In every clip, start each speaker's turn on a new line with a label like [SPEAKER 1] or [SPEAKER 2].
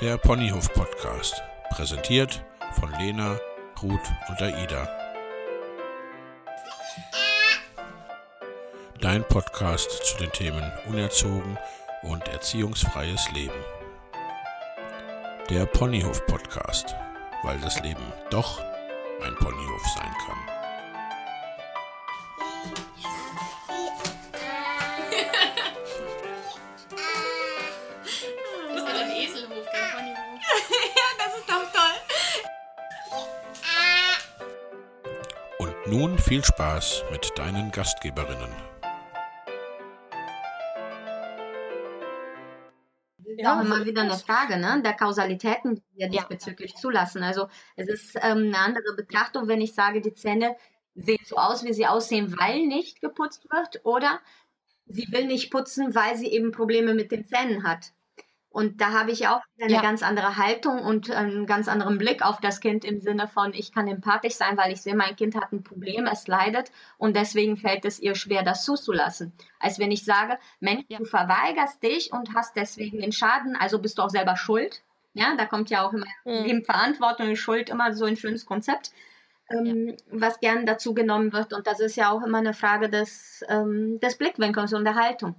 [SPEAKER 1] Der Ponyhof Podcast, präsentiert von Lena, Ruth und Aida. Dein Podcast zu den Themen Unerzogen und erziehungsfreies Leben. Der Ponyhof Podcast, weil das Leben doch ein Ponyhof sein kann. Nun viel Spaß mit deinen Gastgeberinnen.
[SPEAKER 2] ist auch immer wieder eine Frage ne? der Kausalitäten, die wir diesbezüglich zulassen. Also es ist ähm, eine andere Betrachtung, wenn ich sage, die Zähne sehen so aus, wie sie aussehen, weil nicht geputzt wird, oder sie will nicht putzen, weil sie eben Probleme mit den Zähnen hat. Und da habe ich auch eine
[SPEAKER 3] Ja.
[SPEAKER 2] ganz andere Haltung und einen ganz anderen Blick auf das Kind im Sinne von, ich kann empathisch sein, weil ich sehe, mein Kind hat ein Problem, es leidet und deswegen fällt es ihr schwer, das zuzulassen. Als wenn ich sage, Mensch,
[SPEAKER 3] Ja.
[SPEAKER 2] du verweigerst dich und hast deswegen den Schaden, also bist du auch selber schuld. Ja, da kommt ja auch immer
[SPEAKER 3] Mhm.
[SPEAKER 2] Verantwortung und Schuld immer so ein schönes Konzept, ähm, was gern dazu genommen wird. Und das ist ja auch immer eine Frage des, ähm, des Blickwinkels und der Haltung.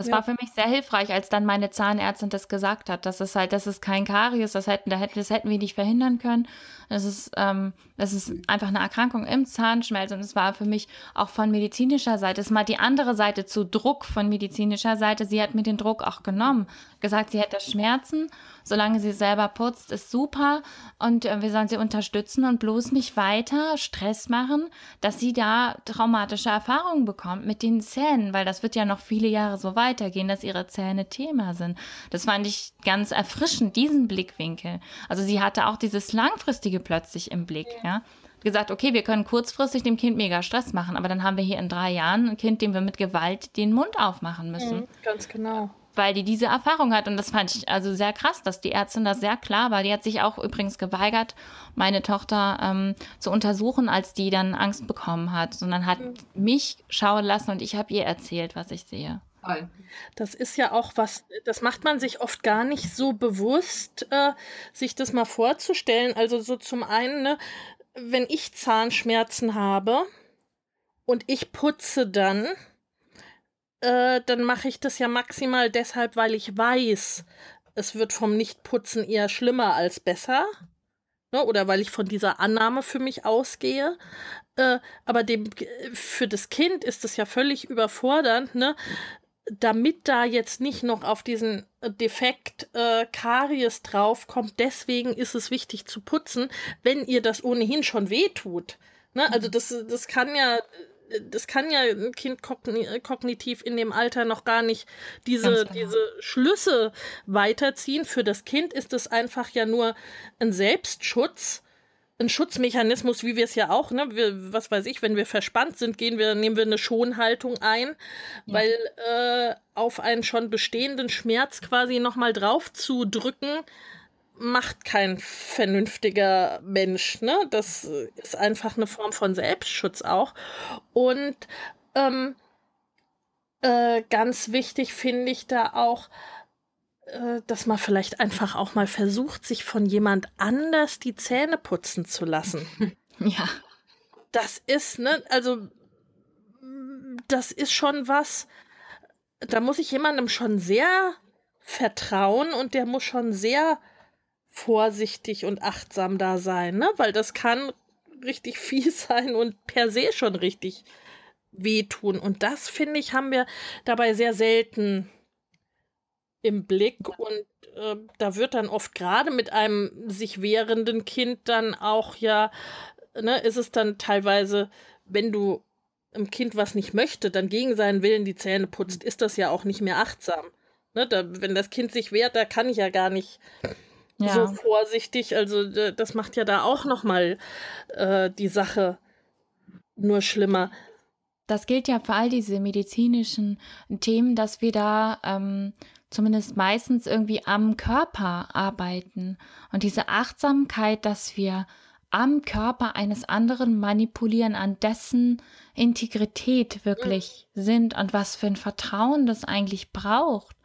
[SPEAKER 3] Das
[SPEAKER 4] Ja.
[SPEAKER 3] war für mich sehr hilfreich, als dann meine Zahnärztin das gesagt hat. Das ist halt, das ist kein Karies, das hätten, da hätten, das hätten wir nicht verhindern können. Das ist, ähm, das ist einfach eine Erkrankung im Zahnschmelz und es war für mich auch von medizinischer Seite, es ist mal die andere Seite zu Druck von medizinischer Seite. Sie hat mir den Druck auch genommen, gesagt, sie hätte Schmerzen, solange sie selber putzt, ist super und äh, wir sollen sie unterstützen und bloß nicht weiter Stress machen, dass sie da traumatische Erfahrungen bekommt mit den Zähnen, weil das wird ja noch viele Jahre so weitergehen, dass ihre Zähne Thema sind. Das fand ich ganz erfrischend, diesen Blickwinkel. Also sie hatte auch dieses langfristige plötzlich im Blick, ja. Gesagt, okay, wir können kurzfristig dem Kind mega Stress machen, aber dann haben wir hier in drei Jahren ein Kind, dem wir mit Gewalt den Mund aufmachen müssen
[SPEAKER 4] Mhm, ganz genau.
[SPEAKER 3] Weil die diese Erfahrung hat. Und das fand ich also sehr krass, dass die Ärztin da sehr klar war. Die hat sich auch übrigens geweigert, meine Tochter ähm, zu untersuchen, als die dann Angst bekommen hat, sondern hat mich schauen lassen und ich habe ihr erzählt, was ich sehe.
[SPEAKER 4] Das ist ja auch was, das macht man sich oft gar nicht so bewusst, äh, sich das mal vorzustellen. Also so zum einen, ne, wenn ich Zahnschmerzen habe und ich putze dann, äh, dann mache ich das ja maximal deshalb, weil ich weiß, es wird vom Nichtputzen eher schlimmer als besser. Ne, oder weil ich von dieser Annahme für mich ausgehe. Äh, aber dem, für das Kind ist es ja völlig überfordernd, ne? damit da jetzt nicht noch auf diesen äh, Defekt äh, Karies draufkommt, deswegen ist es wichtig zu putzen, wenn ihr das ohnehin schon wehtut. Ne? Also das, das kann ja, das kann ja ein Kind kogni kognitiv in dem Alter noch gar nicht diese,
[SPEAKER 3] genau.
[SPEAKER 4] diese Schlüsse weiterziehen. Für das Kind ist es einfach ja nur ein Selbstschutz ein Schutzmechanismus, wie wir es ja auch, ne, wir, was weiß ich, wenn wir verspannt sind, gehen wir, nehmen wir eine Schonhaltung ein, weil äh, auf einen schon bestehenden Schmerz quasi nochmal drauf zu drücken, macht kein vernünftiger Mensch, ne? Das ist einfach eine Form von Selbstschutz auch. Und ähm, äh, ganz wichtig finde ich da auch, äh, dass man vielleicht einfach auch mal versucht, sich von jemand anders die Zähne putzen zu lassen.
[SPEAKER 3] Ja,
[SPEAKER 4] Das ist, ne, also das ist schon was, da muss ich jemandem schon sehr vertrauen und der muss schon sehr vorsichtig und achtsam da sein, ne? Weil das kann richtig fies sein und per se schon richtig wehtun. Und das, finde ich, haben wir dabei sehr selten im Blick. Und äh, da wird dann oft gerade mit einem sich wehrenden Kind dann auch ja, ne, ist es dann teilweise, wenn du einem Kind was nicht möchte, dann gegen seinen Willen die Zähne putzt, ist das ja auch nicht mehr achtsam. Ne, da, wenn das Kind sich wehrt, da kann ich ja gar nicht
[SPEAKER 3] ja.
[SPEAKER 4] so vorsichtig. Also das macht ja da auch noch mal äh, die Sache nur schlimmer.
[SPEAKER 3] Das gilt ja für all diese medizinischen Themen, dass wir da ähm, zumindest meistens irgendwie am Körper arbeiten. Und diese Achtsamkeit, dass wir am Körper eines anderen manipulieren, an dessen Integrität wirklich mhm. sind und was für ein Vertrauen das eigentlich braucht.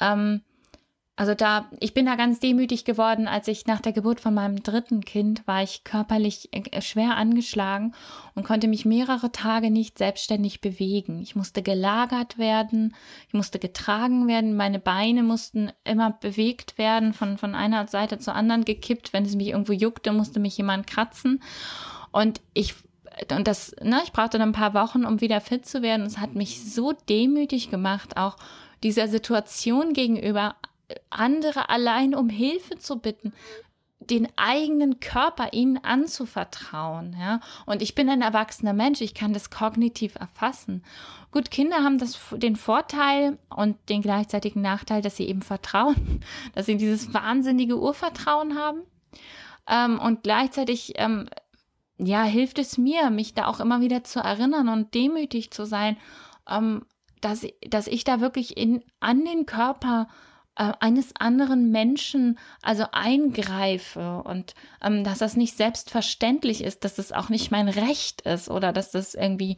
[SPEAKER 3] Ähm, also da, ich bin da ganz demütig geworden, als ich nach der Geburt von meinem dritten Kind war ich körperlich äh, schwer angeschlagen und konnte mich mehrere Tage nicht selbstständig bewegen. Ich musste gelagert werden, ich musste getragen werden, meine Beine mussten immer bewegt werden, von, von einer Seite zur anderen gekippt. Wenn es mich irgendwo juckte, musste mich jemand kratzen. Und ich und das, ne, ich brauchte dann ein paar Wochen, um wieder fit zu werden. Es hat mich so demütig gemacht, auch dieser Situation gegenüber andere allein um Hilfe zu bitten, den eigenen Körper ihnen anzuvertrauen, ja. Und ich bin ein erwachsener Mensch, ich kann das kognitiv erfassen. Gut, Kinder haben das, den Vorteil und den gleichzeitigen Nachteil, dass sie eben vertrauen, dass sie dieses wahnsinnige Urvertrauen haben. Ähm, und gleichzeitig, ähm, ja, hilft es mir, mich da auch immer wieder zu erinnern und demütig zu sein, ähm, dass, dass ich da wirklich in, an den Körper äh, eines anderen Menschen also eingreife und ähm, dass das nicht selbstverständlich ist, dass das auch nicht mein Recht ist oder dass das irgendwie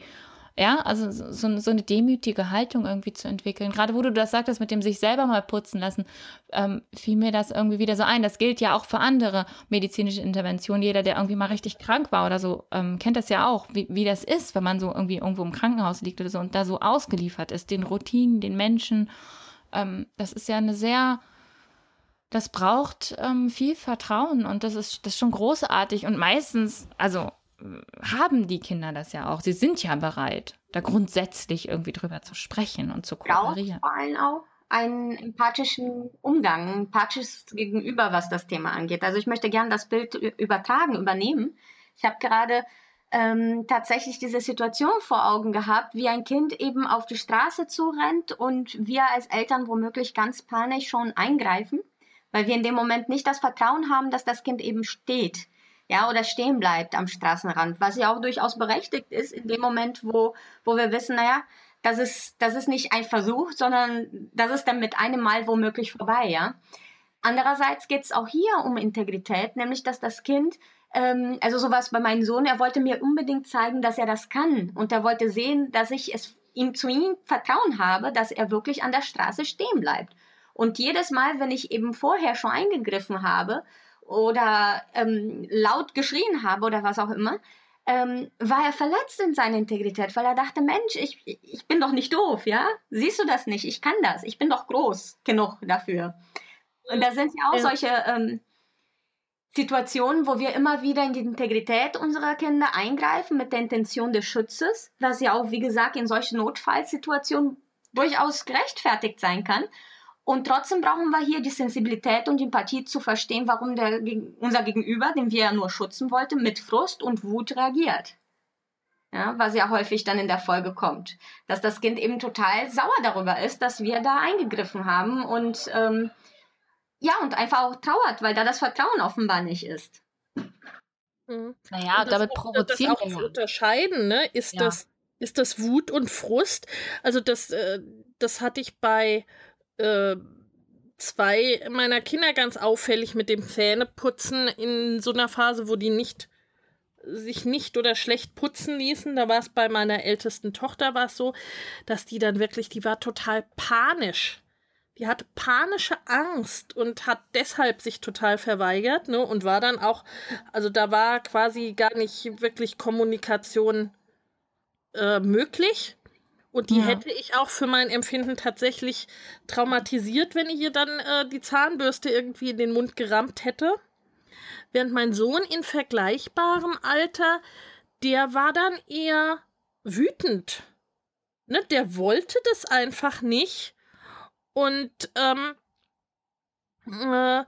[SPEAKER 3] ja, also so, so, eine demütige Haltung irgendwie zu entwickeln. Gerade wo du das sagtest, mit dem sich selber mal putzen lassen, ähm, fiel mir das irgendwie wieder so ein. Das gilt ja auch für andere medizinische Interventionen. Jeder, der irgendwie mal richtig krank war oder so, ähm, kennt das ja auch, wie, wie das ist, wenn man so irgendwie irgendwo im Krankenhaus liegt oder so und da so ausgeliefert ist, den Routinen, den Menschen ähm, das ist ja eine sehr, das braucht ähm, viel Vertrauen und das ist, das ist schon großartig. Und meistens, also haben die Kinder das ja auch. Sie sind ja bereit, da grundsätzlich irgendwie drüber zu sprechen und zu kooperieren.
[SPEAKER 2] Braucht vor allem auch einen empathischen Umgang, ein empathisches Gegenüber, was das Thema angeht. Also ich möchte gerne das Bild übertragen, übernehmen. Ich habe gerade ähm, tatsächlich diese Situation vor Augen gehabt, wie ein Kind eben auf die Straße zurennt und wir als Eltern womöglich ganz panisch schon eingreifen, weil wir in dem Moment nicht das Vertrauen haben, dass das Kind eben steht. Ja, oder stehen bleibt am Straßenrand, was ja auch durchaus berechtigt ist in dem Moment, wo, wo wir wissen, naja, das ist, das ist nicht ein Versuch, sondern das ist dann mit einem Mal womöglich vorbei, ja. Andererseits geht es auch hier um Integrität, nämlich dass das Kind ähm, also sowas bei meinem Sohn, er wollte mir unbedingt zeigen, dass er das kann. Und er wollte sehen, dass ich es ihm zu ihm Vertrauen habe, dass er wirklich an der Straße stehen bleibt. Und jedes Mal, wenn ich eben vorher schon eingegriffen habe oder ähm, laut geschrien habe oder was auch immer, ähm, war er verletzt in seiner Integrität, weil er dachte, Mensch, ich, ich bin doch nicht doof, ja? Siehst du das nicht? Ich kann das. Ich bin doch groß genug dafür. Und da sind ja auch solche ähm, Situationen, wo wir immer wieder in die Integrität unserer Kinder eingreifen mit der Intention des Schutzes, was ja auch, wie gesagt, in solchen Notfallsituationen durchaus gerechtfertigt sein kann. Und trotzdem brauchen wir hier die Sensibilität und Empathie zu verstehen, warum der, unser Gegenüber, den wir ja nur schützen wollten, mit Frust und Wut reagiert. Ja, was ja häufig dann in der Folge kommt. Dass das Kind eben total sauer darüber ist, dass wir da eingegriffen haben und ähm, ja, und einfach auch trauert, weil da das Vertrauen offenbar nicht ist.
[SPEAKER 4] Mhm. Naja, damit provozieren wir. Das auch zu unterscheiden, ne? Ist, ja. das, ist das Wut und Frust? Also, das, äh, das hatte ich bei äh, zwei meiner Kinder ganz auffällig mit dem Zähneputzen in so einer Phase, wo die nicht sich nicht oder schlecht putzen ließen. Da war es bei meiner ältesten Tochter war es so, dass die dann wirklich, die war total panisch die hatte panische Angst und hat deshalb sich total verweigert, ne? Und war dann auch, also da war quasi gar nicht wirklich Kommunikation äh, möglich. Und die ja. hätte ich auch für mein Empfinden tatsächlich traumatisiert, wenn ich ihr dann äh, die Zahnbürste irgendwie in den Mund gerammt hätte. Während mein Sohn in vergleichbarem Alter, der war dann eher wütend. Ne? Der wollte das einfach nicht und ähm, äh,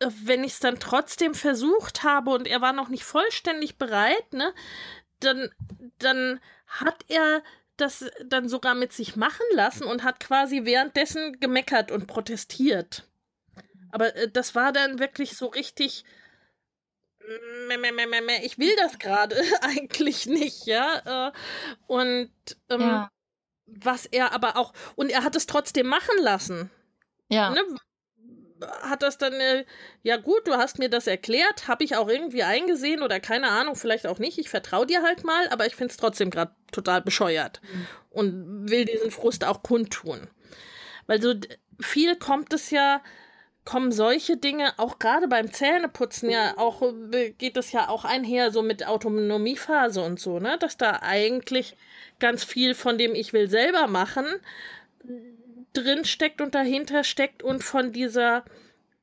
[SPEAKER 4] wenn ich es dann trotzdem versucht habe und er war noch nicht vollständig bereit, ne, dann, dann hat er das dann sogar mit sich machen lassen und hat quasi währenddessen gemeckert und protestiert. Aber äh, das war dann wirklich so richtig. Ich will das gerade eigentlich nicht, ja. Äh, und ähm, ja was er aber auch, und er hat es trotzdem machen lassen.
[SPEAKER 3] Ja. Ne?
[SPEAKER 4] hat das dann, äh, ja gut, du hast mir das erklärt, habe ich auch irgendwie eingesehen oder keine Ahnung, vielleicht auch nicht. Ich vertraue dir halt mal, aber ich finde es trotzdem gerade total bescheuert mhm. und will diesen Frust auch kundtun. Weil so viel kommt es ja, kommen solche Dinge auch gerade beim Zähneputzen ja auch, äh, geht es ja auch einher so mit Autonomiephase und so, ne? Dass da eigentlich ganz viel von dem ich will selber machen drin steckt und dahinter steckt und von dieser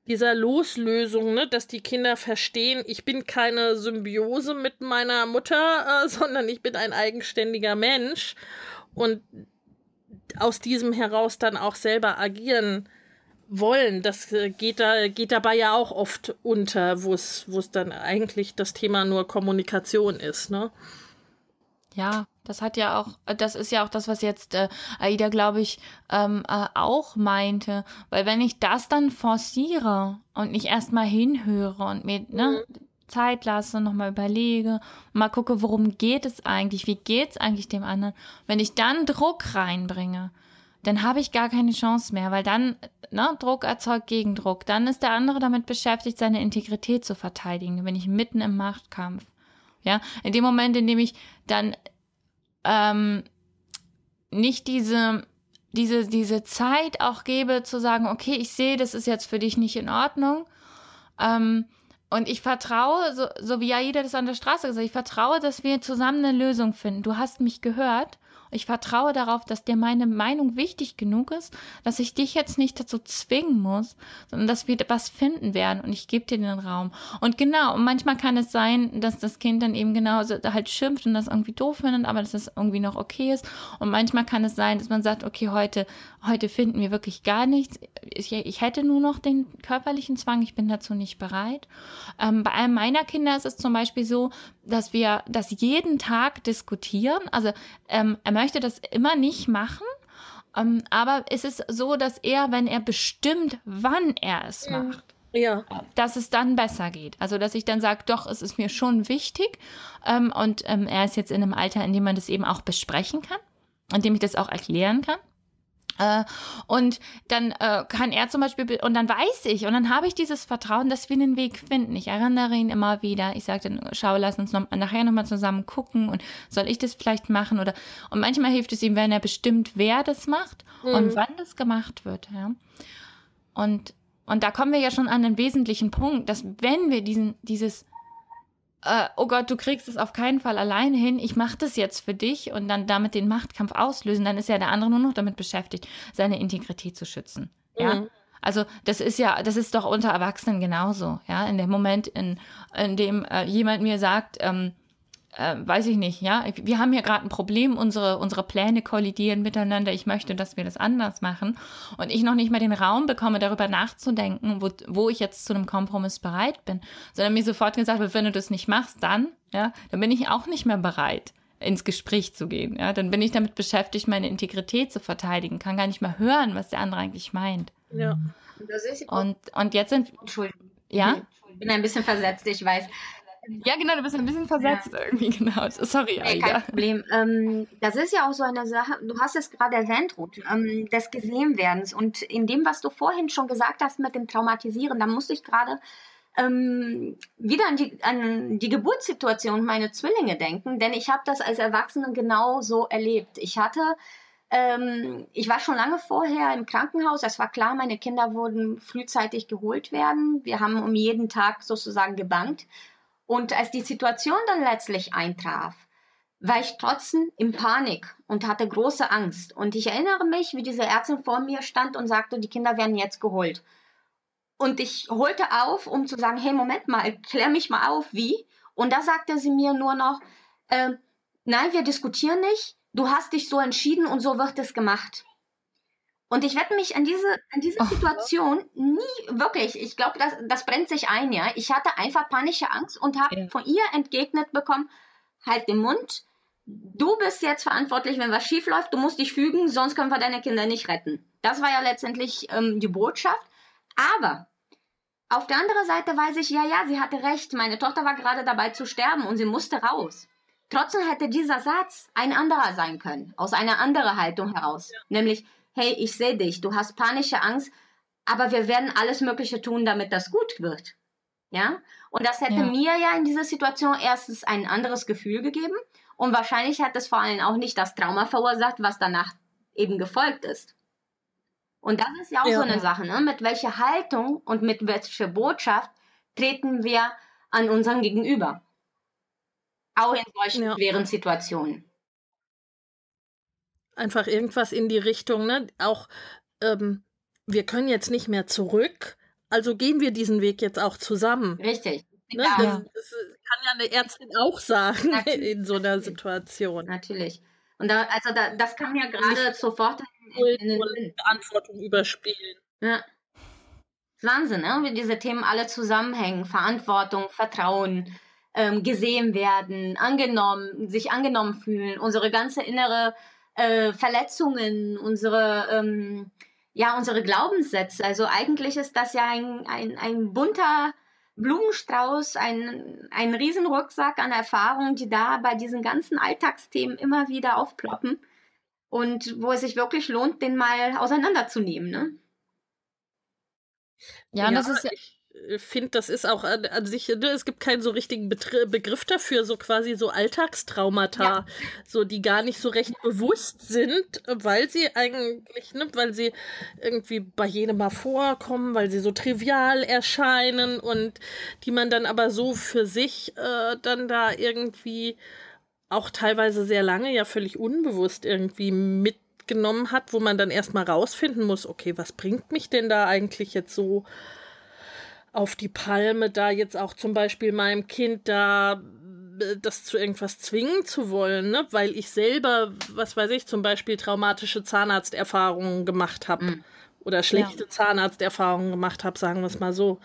[SPEAKER 4] dieser Loslösung, ne, dass die Kinder verstehen, ich bin keine Symbiose mit meiner Mutter, äh, sondern ich bin ein eigenständiger Mensch und aus diesem heraus dann auch selber agieren wollen. Das äh, geht da geht dabei ja auch oft unter, wo es wo es dann eigentlich das Thema nur Kommunikation ist, ne?
[SPEAKER 3] Ja, das hat ja auch, das ist ja auch das, was jetzt äh, Aida, glaube ich, ähm, äh, auch meinte. Weil wenn ich das dann forciere und nicht erstmal hinhöre und mir ne, mhm. Zeit lasse, nochmal überlege, mal gucke, worum geht es eigentlich, wie geht es eigentlich dem anderen. Wenn ich dann Druck reinbringe, dann habe ich gar keine Chance mehr, weil dann ne, Druck erzeugt Gegendruck. Dann ist der andere damit beschäftigt, seine Integrität zu verteidigen. Bin ich mitten im Machtkampf. Ja, in dem Moment, in dem ich dann ähm, nicht diese, diese, diese Zeit auch gebe, zu sagen, okay, ich sehe, das ist jetzt für dich nicht in Ordnung. Ähm, und ich vertraue, so, so wie ja jeder das an der Straße gesagt ich vertraue, dass wir zusammen eine Lösung finden. Du hast mich gehört ich vertraue darauf, dass dir meine Meinung wichtig genug ist, dass ich dich jetzt nicht dazu zwingen muss, sondern dass wir was finden werden und ich gebe dir den Raum. Und genau, manchmal kann es sein, dass das Kind dann eben genauso halt schimpft und das irgendwie doof findet, aber dass es irgendwie noch okay ist. Und manchmal kann es sein, dass man sagt, okay, heute, heute finden wir wirklich gar nichts. Ich, ich hätte nur noch den körperlichen Zwang, ich bin dazu nicht bereit. Ähm, bei einem meiner Kinder ist es zum Beispiel so, dass wir das jeden Tag diskutieren. Also ähm, er möchte das immer nicht machen. Ähm, aber es ist so, dass er, wenn er bestimmt, wann er es macht, ja. dass es dann besser geht. Also, dass ich dann sage, doch, es ist mir schon wichtig. Ähm, und ähm, er ist jetzt in einem Alter, in dem man das eben auch besprechen kann, in dem ich das auch erklären kann. Äh, und dann äh, kann er zum Beispiel, und dann weiß ich, und dann habe ich dieses Vertrauen, dass wir einen Weg finden. Ich erinnere ihn immer wieder. Ich sage dann, schau, lass uns noch, nachher nochmal zusammen gucken und soll ich das vielleicht machen? Oder und manchmal hilft es ihm, wenn er bestimmt, wer das macht mhm. und wann das gemacht wird. Ja. Und, und da kommen wir ja schon an den wesentlichen Punkt, dass wenn wir diesen, dieses äh, oh Gott, du kriegst es auf keinen Fall alleine hin, ich mache das jetzt für dich und dann damit den Machtkampf auslösen, dann ist ja der andere nur noch damit beschäftigt, seine Integrität zu schützen. Ja. Mhm. Also das ist ja, das ist doch unter Erwachsenen genauso, ja. In dem Moment, in, in dem äh, jemand mir sagt, ähm, äh, weiß ich nicht, ja, wir haben hier gerade ein Problem, unsere, unsere Pläne kollidieren miteinander, ich möchte, dass wir das anders machen und ich noch nicht mal den Raum bekomme, darüber nachzudenken, wo, wo ich jetzt zu einem Kompromiss bereit bin, sondern mir sofort gesagt wird, wenn du das nicht machst, dann, ja, dann bin ich auch nicht mehr bereit ins Gespräch zu gehen. Ja, dann bin ich damit beschäftigt, meine Integrität zu verteidigen, kann gar nicht mehr hören, was der andere eigentlich meint. Ja. Und, und jetzt sind.
[SPEAKER 2] Entschuldigung. Ja? Ich bin ein bisschen versetzt, ich weiß.
[SPEAKER 3] Ja, genau, du bist ein bisschen versetzt ja. irgendwie, genau. Sorry,
[SPEAKER 2] nee, Kein Problem. Ähm, das ist ja auch so eine Sache, du hast es gerade erwähnt, Ruth, ähm, des Gesehenwerdens. Und in dem, was du vorhin schon gesagt hast mit dem Traumatisieren, da musste ich gerade ähm, wieder an die, an die Geburtssituation meiner Zwillinge denken, denn ich habe das als Erwachsene genau so erlebt. Ich hatte ähm, ich war schon lange vorher im Krankenhaus. Es war klar, meine Kinder wurden frühzeitig geholt werden. Wir haben um jeden Tag sozusagen gebankt. Und als die Situation dann letztlich eintraf, war ich trotzdem in Panik und hatte große Angst. Und ich erinnere mich, wie diese Ärztin vor mir stand und sagte, die Kinder werden jetzt geholt. Und ich holte auf, um zu sagen, hey, Moment mal, klär mich mal auf, wie? Und da sagte sie mir nur noch, äh, nein, wir diskutieren nicht, du hast dich so entschieden und so wird es gemacht. Und ich werde mich an diese, an diese oh. Situation nie, wirklich, ich glaube, das, das brennt sich ein, ja. Ich hatte einfach panische Angst und habe ja. von ihr entgegnet bekommen, halt den Mund, du bist jetzt verantwortlich, wenn was schief läuft, du musst dich fügen, sonst können wir deine Kinder nicht retten. Das war ja letztendlich ähm, die Botschaft. Aber auf der anderen Seite weiß ich, ja, ja, sie hatte recht, meine Tochter war gerade dabei zu sterben und sie musste raus. Trotzdem hätte dieser Satz ein anderer sein können, aus einer anderen Haltung heraus. Ja. Nämlich, hey, ich sehe dich, du hast panische Angst, aber wir werden alles Mögliche tun, damit das gut wird. Ja? Und das hätte ja. mir ja in dieser Situation erstens ein anderes Gefühl gegeben und wahrscheinlich hat es vor allem auch nicht das Trauma verursacht, was danach eben gefolgt ist. Und das ist ja auch ja. so eine Sache, ne? mit welcher Haltung und mit welcher Botschaft treten wir an unseren Gegenüber. Auch in solchen ja. schweren Situationen.
[SPEAKER 4] Einfach irgendwas in die Richtung, ne? Auch ähm, wir können jetzt nicht mehr zurück, also gehen wir diesen Weg jetzt auch zusammen.
[SPEAKER 2] Richtig.
[SPEAKER 4] Ne? Ja. Das, das, kann ja eine Ärztin auch sagen Natürlich. in so einer Situation.
[SPEAKER 2] Natürlich. Und da, also da, das kann ja gerade sofort in, in,
[SPEAKER 4] in Verantwortung überspielen.
[SPEAKER 2] Ja. Wahnsinn, ne? wie diese Themen alle zusammenhängen. Verantwortung, Vertrauen, ähm, gesehen werden, angenommen, sich angenommen fühlen, unsere ganze innere äh, Verletzungen, unsere ähm, ja, unsere Glaubenssätze. Also eigentlich ist das ja ein, ein, ein bunter Blumenstrauß, ein, ein Riesenrucksack an Erfahrungen, die da bei diesen ganzen Alltagsthemen immer wieder aufploppen und wo es sich wirklich lohnt, den mal auseinanderzunehmen. Ne?
[SPEAKER 4] Ja, und ja, das ist ja. Ich, finde, das ist auch an, an sich, ne, es gibt keinen so richtigen Betr Begriff dafür, so quasi so Alltagstraumata, ja. so die gar nicht so recht bewusst sind, weil sie eigentlich, ne, weil sie irgendwie bei jedem mal vorkommen, weil sie so trivial erscheinen und die man dann aber so für sich äh, dann da irgendwie auch teilweise sehr lange ja völlig unbewusst irgendwie mitgenommen hat, wo man dann erstmal rausfinden muss, okay, was bringt mich denn da eigentlich jetzt so auf die Palme, da jetzt auch zum Beispiel meinem Kind da äh, das zu irgendwas zwingen zu wollen, ne? weil ich selber, was weiß ich, zum Beispiel traumatische Zahnarzterfahrungen gemacht habe mhm. oder schlechte ja. Zahnarzterfahrungen gemacht habe, sagen wir es mal so.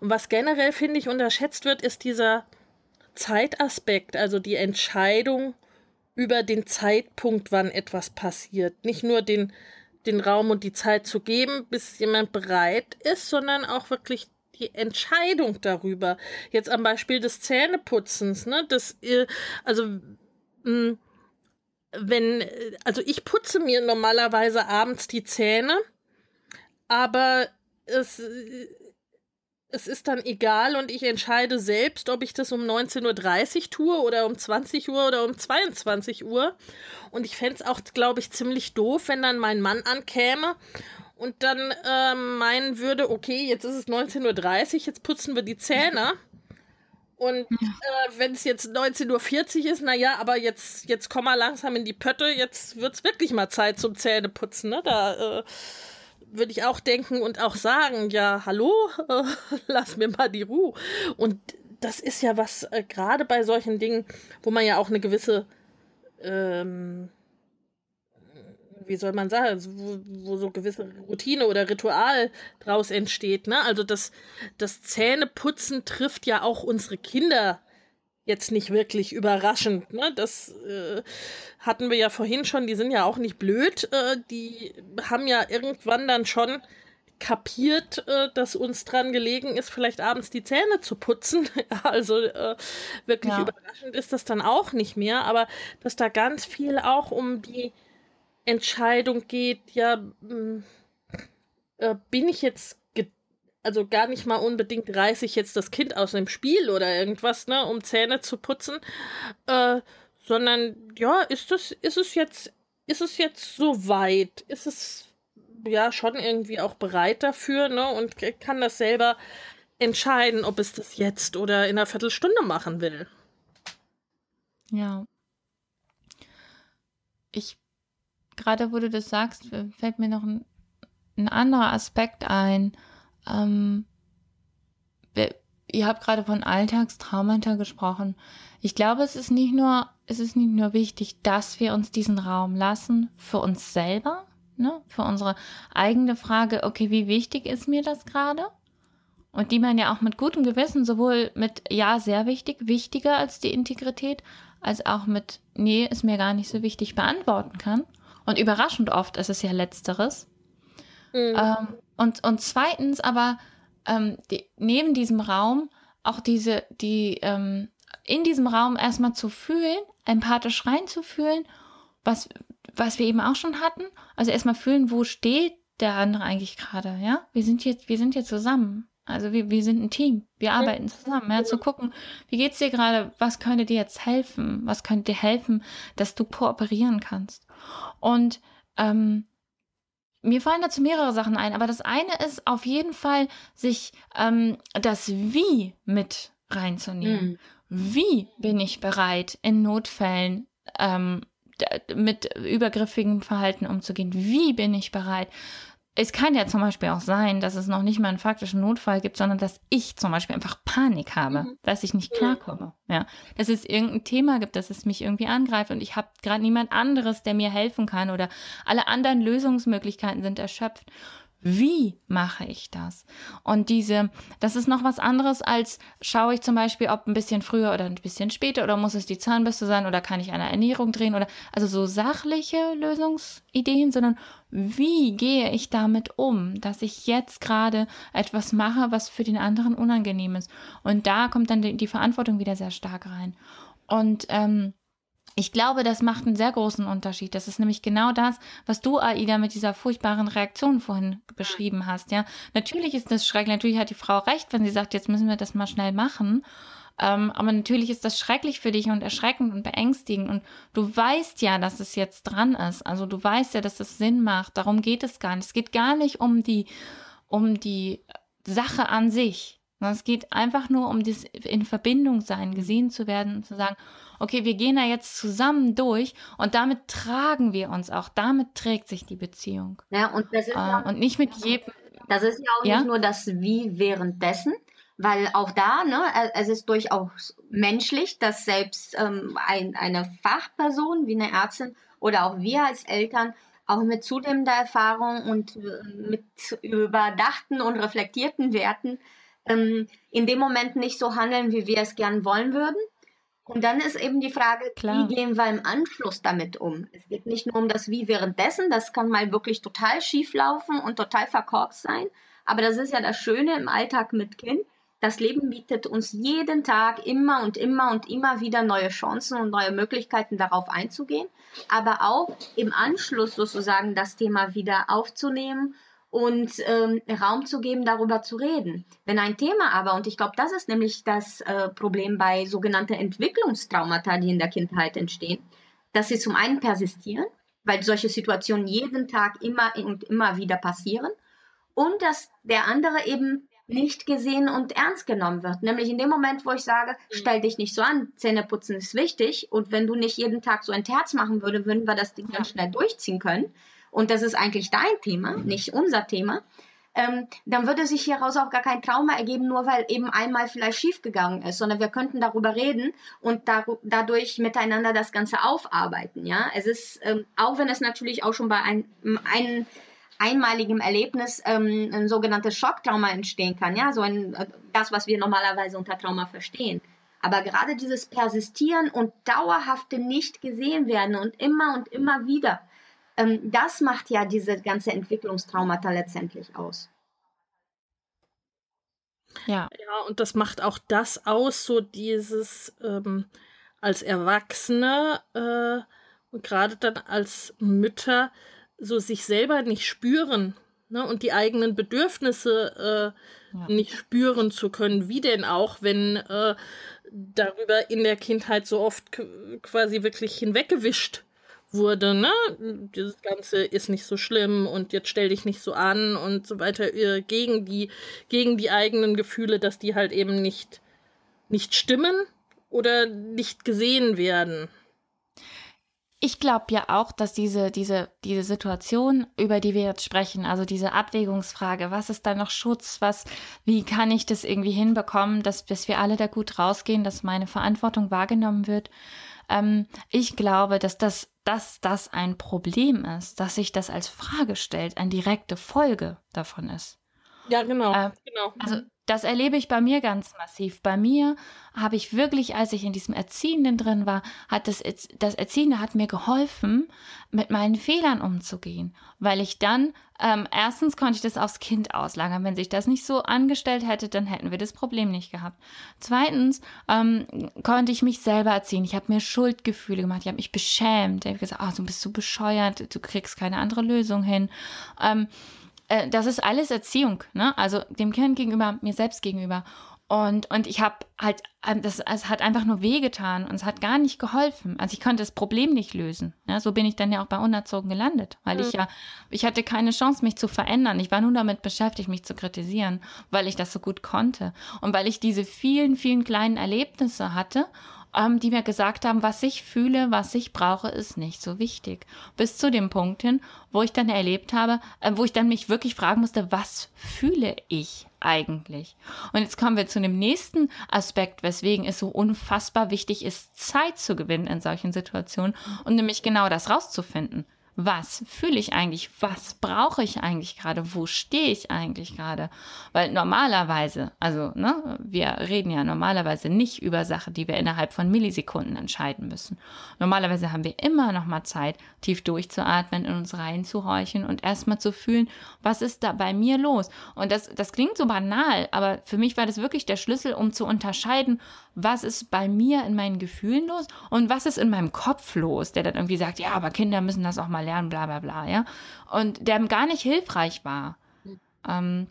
[SPEAKER 4] Und was generell, finde ich, unterschätzt wird, ist dieser Zeitaspekt, also die Entscheidung über den Zeitpunkt, wann etwas passiert. Nicht nur den, den Raum und die Zeit zu geben, bis jemand bereit ist, sondern auch wirklich die Entscheidung darüber. Jetzt am Beispiel des Zähneputzens, ne? Das, äh, also, hm, wenn, also ich putze mir normalerweise abends die Zähne, aber es, es ist dann egal und ich entscheide selbst, ob ich das um 19.30 Uhr tue oder um 20 Uhr oder um 22 Uhr. Und ich fände es auch, glaube ich, ziemlich doof, wenn dann mein Mann ankäme und dann äh, meinen würde, okay, jetzt ist es 19.30 Uhr, jetzt putzen wir die Zähne. Und äh, wenn es jetzt 19.40 Uhr ist, naja, aber jetzt, jetzt komm mal langsam in die Pötte, jetzt wird es wirklich mal Zeit zum Zähneputzen. Ne? Da äh, würde ich auch denken und auch sagen, ja, hallo, lass mir mal die Ruhe. Und das ist ja was, äh, gerade bei solchen Dingen, wo man ja auch eine gewisse ähm, wie soll man sagen, wo, wo, so gewisse Routine oder Ritual draus entsteht. Ne? Also das, das Zähneputzen trifft ja auch unsere Kinder jetzt nicht wirklich überraschend. Ne? Das äh, hatten wir ja vorhin schon, die sind ja auch nicht blöd. Äh, die haben ja irgendwann dann schon kapiert, äh, dass uns dran gelegen ist, vielleicht abends die Zähne zu putzen. also äh, wirklich ja. überraschend ist das dann auch nicht mehr, aber dass da ganz viel auch um die Entscheidung geht, ja, hm, äh, bin ich jetzt, also gar nicht mal unbedingt reiße ich jetzt das Kind aus dem Spiel oder irgendwas, ne, um Zähne zu putzen, äh, sondern ja, ist es, ist es jetzt, ist es jetzt so weit? Ist es ja schon irgendwie auch bereit dafür, ne, und kann das selber entscheiden, ob es das jetzt oder in einer Viertelstunde machen will.
[SPEAKER 3] Ja. Ich gerade wo du das sagst, fällt mir noch ein, ein anderer Aspekt ein. Ähm, ihr habt gerade von Alltagstraumata gesprochen. Ich glaube, es ist nicht nur, es ist nicht nur wichtig, dass wir uns diesen Raum lassen für uns selber, ne, für unsere eigene Frage, okay, wie wichtig ist mir das gerade? Und die man ja auch mit gutem Gewissen sowohl mit ja, sehr wichtig, wichtiger als die Integrität, als auch mit nee, ist mir gar nicht so wichtig beantworten kann. Und überraschend oft ist es ja letzteres. Mhm. Ähm, und, und zweitens aber ähm, die, neben diesem Raum auch diese, die ähm, in diesem Raum erstmal zu fühlen, empathisch reinzufühlen, was, was wir eben auch schon hatten. Also erstmal fühlen, wo steht der andere eigentlich gerade, ja? Wir sind jetzt, wir sind hier zusammen. Also wir, wir sind ein Team, wir arbeiten zusammen. Ja, zu gucken, wie geht's dir gerade, was könnte dir jetzt helfen, was könnte dir helfen, dass du kooperieren kannst. Und ähm, mir fallen dazu mehrere Sachen ein, aber das eine ist auf jeden Fall, sich ähm, das Wie mit reinzunehmen. Mhm. Wie bin ich bereit, in Notfällen ähm, mit übergriffigem Verhalten umzugehen? Wie bin ich bereit, es kann ja zum Beispiel auch sein, dass es noch nicht mal einen faktischen Notfall gibt, sondern dass ich zum Beispiel einfach Panik habe, mhm. dass ich nicht klarkomme. Ja, dass es irgendein Thema gibt, dass es mich irgendwie angreift und ich habe gerade niemand anderes, der mir helfen kann oder alle anderen Lösungsmöglichkeiten sind erschöpft wie mache ich das? Und diese, das ist noch was anderes als schaue ich zum Beispiel, ob ein bisschen früher oder ein bisschen später oder muss es die Zahnbürste sein oder kann ich eine Ernährung drehen oder also so sachliche Lösungsideen, sondern wie gehe ich damit um, dass ich jetzt gerade etwas mache, was für den anderen unangenehm ist. Und da kommt dann die, die Verantwortung wieder sehr stark rein. Und ähm, ich glaube, das macht einen sehr großen Unterschied. Das ist nämlich genau das, was du, Aida, mit dieser furchtbaren Reaktion vorhin beschrieben hast. Ja, natürlich ist das schrecklich. Natürlich hat die Frau recht, wenn sie sagt, jetzt müssen wir das mal schnell machen. Ähm, aber natürlich ist das schrecklich für dich und erschreckend und beängstigend. Und du weißt ja, dass es jetzt dran ist. Also du weißt ja, dass es Sinn macht. Darum geht es gar nicht. Es geht gar nicht um die, um die Sache an sich. Es geht einfach nur um das in Verbindung sein, gesehen zu werden und zu sagen, okay, wir gehen da jetzt zusammen durch und damit tragen wir uns auch, damit trägt sich die Beziehung.
[SPEAKER 2] Ja, und das ist äh,
[SPEAKER 3] ja, und nicht mit jedem.
[SPEAKER 2] Das ist ja auch ja? nicht nur das Wie währenddessen, weil auch da, ne, es ist durchaus menschlich, dass selbst ähm, ein, eine Fachperson wie eine Ärztin oder auch wir als Eltern auch mit zunehmender Erfahrung und äh, mit überdachten und reflektierten Werten ähm, in dem Moment nicht so handeln, wie wir es gern wollen würden. Und dann ist eben die Frage, Klar. wie gehen wir im Anschluss damit um? Es geht nicht nur um das Wie währenddessen, das kann mal wirklich total schief laufen und total verkorkst sein. Aber das ist ja das Schöne im Alltag mit Kind. Das Leben bietet uns jeden Tag immer und immer und immer wieder neue Chancen und neue Möglichkeiten darauf einzugehen, aber auch im Anschluss sozusagen das Thema wieder aufzunehmen und ähm, Raum zu geben, darüber zu reden. Wenn ein Thema aber, und ich glaube, das ist nämlich das äh, Problem bei sogenannten Entwicklungstraumata, die in der Kindheit entstehen, dass sie zum einen persistieren, weil solche Situationen jeden Tag immer und immer wieder passieren, und dass der andere eben nicht gesehen und ernst genommen wird. Nämlich in dem Moment, wo ich sage, stell dich nicht so an, Zähneputzen ist wichtig und wenn du nicht jeden Tag so ein Terz machen würdest, würden wir das Ding ganz schnell durchziehen können und das ist eigentlich dein Thema, nicht unser Thema, ähm, dann würde sich hieraus auch gar kein Trauma ergeben, nur weil eben einmal vielleicht schiefgegangen ist, sondern wir könnten darüber reden und da, dadurch miteinander das Ganze aufarbeiten. Ja, es ist, ähm, auch wenn es natürlich auch schon bei ein, ein einmaligem Erlebnis ähm, ein sogenanntes Schocktrauma entstehen kann, ja, so ein, äh, das, was wir normalerweise unter Trauma verstehen. Aber gerade dieses Persistieren und dauerhafte nicht gesehen werden und immer und immer wieder, ähm, das macht ja diese ganze Entwicklungstraumata letztendlich aus.
[SPEAKER 4] Ja. Ja, und das macht auch das aus, so dieses ähm, als Erwachsene äh, und gerade dann als Mütter so sich selber nicht spüren ne, und die eigenen Bedürfnisse äh, ja. nicht spüren zu können. Wie denn auch, wenn äh, darüber in der Kindheit so oft quasi wirklich hinweggewischt wurde, ne? Dieses Ganze ist nicht so schlimm und jetzt stell dich nicht so an und so weiter, äh, gegen die, gegen die eigenen Gefühle, dass die halt eben nicht, nicht stimmen oder nicht gesehen werden.
[SPEAKER 3] Ich glaube ja auch, dass diese, diese, diese Situation, über die wir jetzt sprechen, also diese Abwägungsfrage, was ist da noch Schutz, was, wie kann ich das irgendwie hinbekommen, dass, dass wir alle da gut rausgehen, dass meine Verantwortung wahrgenommen wird, ähm, ich glaube, dass das, dass das ein Problem ist, dass sich das als Frage stellt, eine direkte Folge davon ist.
[SPEAKER 4] Ja, genau. Äh, genau.
[SPEAKER 3] Also das erlebe ich bei mir ganz massiv. Bei mir habe ich wirklich, als ich in diesem Erziehenden drin war, hat das, das Erziehende hat mir geholfen, mit meinen Fehlern umzugehen, weil ich dann ähm, erstens konnte ich das aufs Kind auslagern. Wenn sich das nicht so angestellt hätte, dann hätten wir das Problem nicht gehabt. Zweitens ähm, konnte ich mich selber erziehen. Ich habe mir Schuldgefühle gemacht. Ich habe mich beschämt. Ich habe gesagt, oh, du bist so bescheuert, du kriegst keine andere Lösung hin. Ähm, äh, das ist alles Erziehung, ne? Also dem Kind gegenüber, mir selbst gegenüber. Und, und ich habe halt, ähm, das, es hat einfach nur wehgetan und es hat gar nicht geholfen. Also ich konnte das Problem nicht lösen. Ja, so bin ich dann ja auch bei Unerzogen gelandet, weil mhm. ich ja, ich hatte keine Chance, mich zu verändern. Ich war nur damit beschäftigt, mich zu kritisieren, weil ich das so gut konnte. Und weil ich diese vielen, vielen kleinen Erlebnisse hatte ähm, die mir gesagt haben, was ich fühle, was ich brauche, ist nicht so wichtig. Bis zu dem Punkt hin, wo ich dann erlebt habe, äh, wo ich dann mich wirklich fragen musste, was fühle ich eigentlich? Und jetzt kommen wir zu dem nächsten Aspekt, weswegen es so unfassbar wichtig ist, Zeit zu gewinnen in solchen Situationen und nämlich genau das rauszufinden was fühle ich eigentlich, was brauche ich eigentlich gerade, wo stehe ich eigentlich gerade. Weil normalerweise, also ne, wir reden ja normalerweise nicht über Sachen, die wir innerhalb von Millisekunden entscheiden müssen. Normalerweise haben wir immer noch mal Zeit, tief durchzuatmen, in uns reinzuhorchen und erstmal zu fühlen, was ist da bei mir los. Und das, das klingt so banal, aber für mich war das wirklich der Schlüssel, um zu unterscheiden, was ist bei mir in meinen Gefühlen los und was ist in meinem Kopf los, der dann irgendwie sagt, ja, aber Kinder müssen das auch mal lernen, bla bla bla, ja. Und der gar nicht hilfreich war. Mhm. Ähm,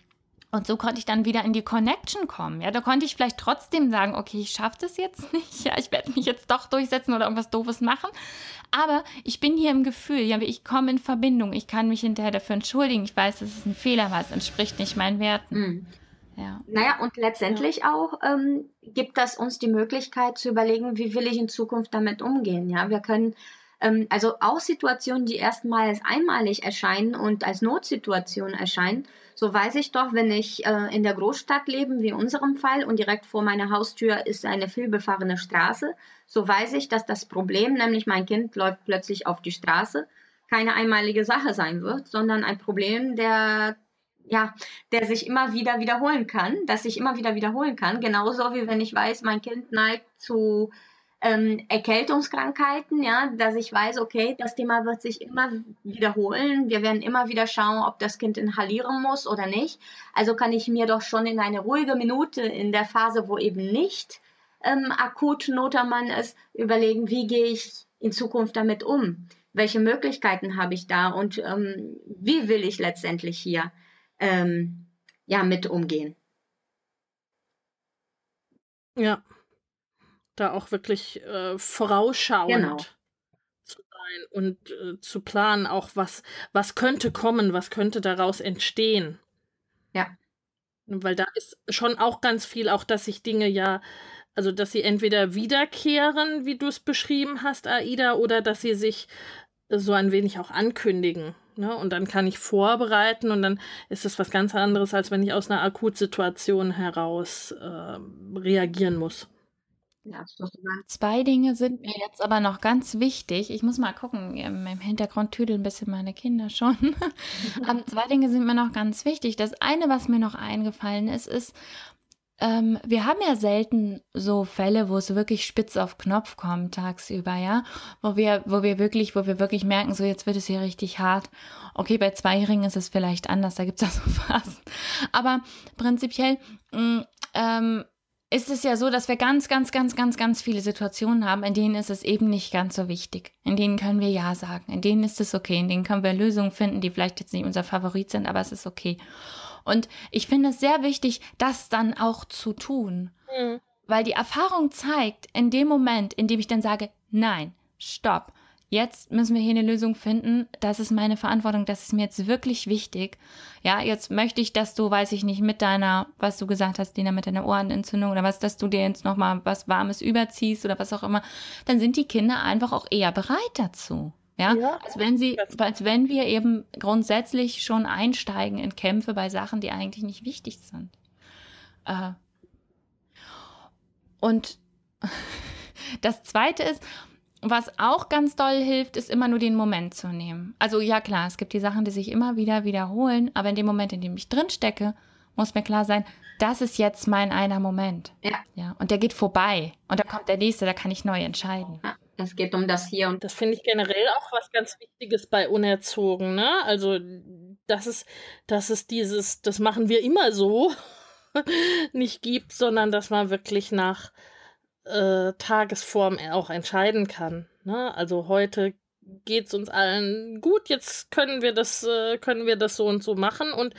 [SPEAKER 3] und so konnte ich dann wieder in die Connection kommen. Ja, da konnte ich vielleicht trotzdem sagen, okay, ich schaffe das jetzt nicht. Ja, ich werde mich jetzt doch durchsetzen oder irgendwas Doofes machen. Aber ich bin hier im Gefühl, ja, ich komme in Verbindung. Ich kann mich hinterher dafür entschuldigen. Ich weiß, das ist ein Fehler, weil es entspricht nicht meinen Werten.
[SPEAKER 2] Ja. Naja, und letztendlich ja. auch ähm, gibt das uns die Möglichkeit zu überlegen, wie will ich in Zukunft damit umgehen. Ja, wir können ähm, also auch Situationen, die erstmals einmalig erscheinen und als Notsituation erscheinen, so weiß ich doch, wenn ich äh, in der Großstadt lebe, wie in unserem Fall, und direkt vor meiner Haustür ist eine vielbefahrene Straße, so weiß ich, dass das Problem, nämlich mein Kind läuft plötzlich auf die Straße, keine einmalige Sache sein wird, sondern ein Problem, der ja, der sich immer wieder wiederholen kann, das sich immer wieder wiederholen kann. Genauso wie wenn ich weiß, mein Kind neigt zu ähm, Erkältungskrankheiten, ja, dass ich weiß, okay, das Thema wird sich immer wiederholen. Wir werden immer wieder schauen, ob das Kind inhalieren muss oder nicht. Also kann ich mir doch schon in eine ruhige Minute in der Phase, wo eben nicht ähm, akut Notermann ist, überlegen, wie gehe ich in Zukunft damit um? Welche Möglichkeiten habe ich da und ähm, wie will ich letztendlich hier ähm, ja, mit umgehen.
[SPEAKER 4] Ja. Da auch wirklich äh, vorausschauend genau. zu sein und äh, zu planen, auch was, was könnte kommen, was könnte daraus entstehen.
[SPEAKER 2] Ja.
[SPEAKER 4] Weil da ist schon auch ganz viel, auch dass sich Dinge ja, also dass sie entweder wiederkehren, wie du es beschrieben hast, Aida, oder dass sie sich so ein wenig auch ankündigen. Ne? Und dann kann ich vorbereiten und dann ist es was ganz anderes, als wenn ich aus einer Akutsituation heraus äh, reagieren muss.
[SPEAKER 3] Ja, Zwei Dinge sind mir jetzt aber noch ganz wichtig. Ich muss mal gucken, im Hintergrund tüdeln ein bisschen meine Kinder schon. um, zwei Dinge sind mir noch ganz wichtig. Das eine, was mir noch eingefallen ist, ist, ähm, wir haben ja selten so Fälle, wo es wirklich spitz auf Knopf kommt tagsüber, ja, wo wir, wo wir wirklich, wo wir wirklich merken, so jetzt wird es hier richtig hart. Okay, bei Zweijährigen ist es vielleicht anders, da gibt es ja so Phasen. Aber prinzipiell mh, mm, ähm, ist es ja so, dass wir ganz, ganz, ganz, ganz, ganz viele Situationen haben, in denen ist es eben nicht ganz so wichtig. In denen können wir Ja sagen, in denen ist es okay, in denen können wir Lösungen finden, die vielleicht jetzt nicht unser Favorit sind, aber es ist okay. Und ich finde es sehr wichtig, das dann auch zu tun. Mhm. Weil die Erfahrung zeigt, in dem Moment, in dem ich dann sage, nein, stopp, jetzt müssen wir hier eine Lösung finden, das ist meine Verantwortung, das ist mir jetzt wirklich wichtig. Ja, jetzt möchte ich, dass du, weiß ich nicht, mit deiner, was du gesagt hast, Dina, mit deiner Ohrenentzündung oder was, dass du dir jetzt nochmal was Warmes überziehst oder was auch immer, dann sind die Kinder einfach auch eher bereit dazu. Ja, ja, als wenn sie, als wenn wir eben grundsätzlich schon einsteigen in Kämpfe bei Sachen, die eigentlich nicht wichtig sind. Äh, und das zweite ist, was auch ganz doll hilft, ist immer nur den Moment zu nehmen. Also ja klar, es gibt die Sachen, die sich immer wieder wiederholen, aber in dem Moment, in dem ich drin stecke, muss mir klar sein, das ist jetzt mein einer Moment.
[SPEAKER 2] Ja.
[SPEAKER 3] ja. Und der geht vorbei. Und da kommt der nächste, da kann ich neu entscheiden.
[SPEAKER 2] Ja. Es geht um das Hier und
[SPEAKER 4] das finde ich generell auch was ganz Wichtiges bei Unerzogen, ne? Also dass es, dass es dieses, das machen wir immer so, nicht gibt, sondern dass man wirklich nach äh, Tagesform auch entscheiden kann. Ne? Also heute geht es uns allen gut, jetzt können wir das, äh, können wir das so und so machen und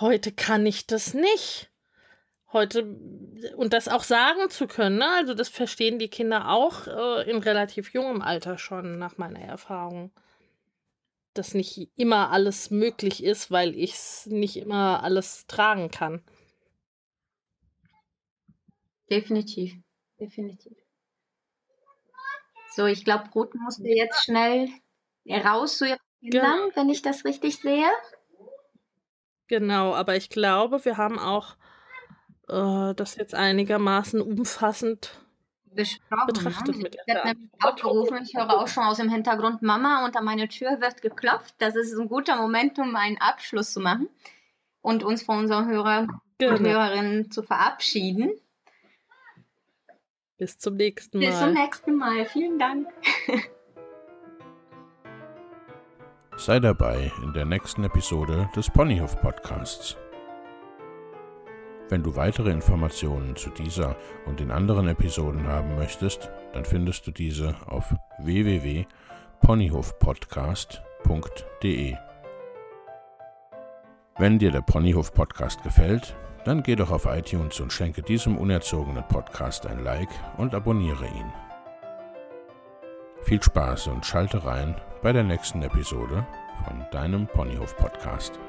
[SPEAKER 4] heute kann ich das nicht. Heute und das auch sagen zu können, ne? also das verstehen die Kinder auch äh, in relativ jungem Alter schon, nach meiner Erfahrung. Dass nicht immer alles möglich ist, weil ich es nicht immer alles tragen kann.
[SPEAKER 2] Definitiv, definitiv. So, ich glaube, Ruth musste jetzt schnell raus zu ihren Kindern, genau. wenn ich das richtig sehe.
[SPEAKER 4] Genau, aber ich glaube, wir haben auch äh, das jetzt einigermaßen umfassend besprochen. Betrachtet
[SPEAKER 2] ne? mit ich werde auch gerufen. Ich höre auch schon aus dem Hintergrund Mama, unter meine Tür wird geklopft. Das ist ein guter Moment, um einen Abschluss zu machen und uns von unseren Hörern genau. und Hörerinnen zu verabschieden.
[SPEAKER 4] Bis zum nächsten
[SPEAKER 2] Mal. Bis zum nächsten Mal. Vielen Dank.
[SPEAKER 1] Sei dabei in der nächsten Episode des Ponyhof Podcasts. Wenn du weitere Informationen zu dieser und den anderen Episoden haben möchtest, dann findest du diese auf www.ponyhofpodcast.de. Wenn dir der Ponyhof Podcast gefällt, dann geh doch auf iTunes und schenke diesem unerzogenen Podcast ein Like und abonniere ihn. Viel Spaß und schalte rein bei der nächsten Episode von deinem Ponyhof Podcast.